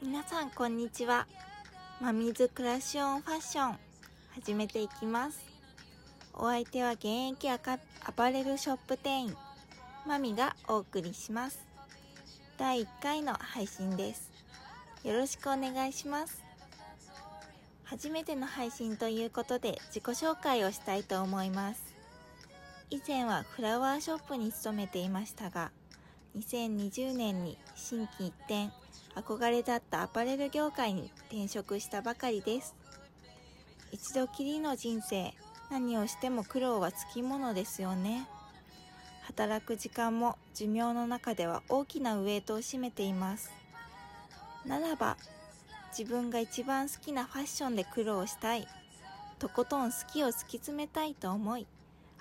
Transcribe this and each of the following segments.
皆さんこんにちは。マミズクラッシュオンファッション始めていきます。お相手は現役アパレルショップ店員マミがお送りします。第1回の配信です。よろしくお願いします。初めての配信ということで自己紹介をしたいと思います。以前はフラワーショップに勤めていましたが2020年に心機一転憧れだったアパレル業界に転職したばかりです。一度きりの人生何をしても苦労はつきものですよね。働く時間も寿命の中では大きなウエイトを占めています。ならば自分が一番好きなファッションで苦労したいとことん好きを突き詰めたいと思い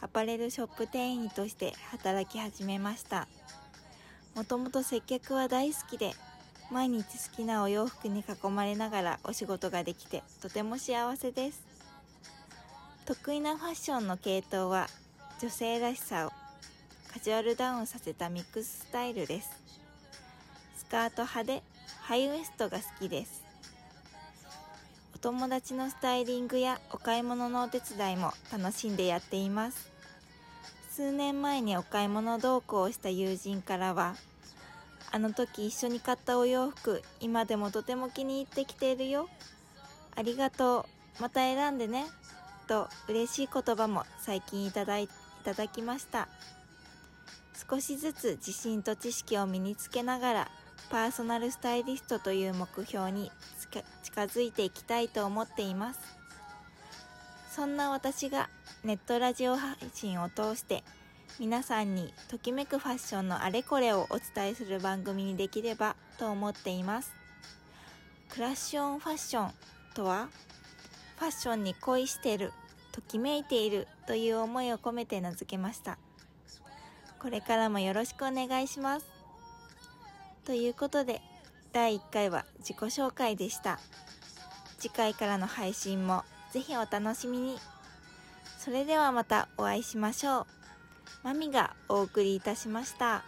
アパレルショップ店員として働き始めました。もともと接客は大好きで毎日好きなお洋服に囲まれながらお仕事ができてとても幸せです。得意なファッションの系統は女性らしさをカジュアルダウンさせたミックススタイルです。スカート派でハイウエストが好きです。お友達のスタイリングやお買い物のお手伝いも楽しんでやっています。数年前にお買い物同行をした友人からはあの時一緒に買ったお洋服今でもとても気に入ってきているよ。ありがとう。また選んでねと嬉しい言葉も最近いただいただきました。少しずつ自信と知識を身につけながらパーソナルスタイリストという目標に近づいていきたいと思っています。そんな私がネットラジオ配信を通して皆さんにときめくファッションのあれこれをお伝えする番組にできればと思っていますクラッシュオンファッションとはファッションに恋してる、ときめいているという思いを込めて名付けました。これからもよろしくお願いします。ということで、第1回は自己紹介でした。次回からの配信もぜひお楽しみに。それではまたお会いしましょう。マミがお送りいたしました。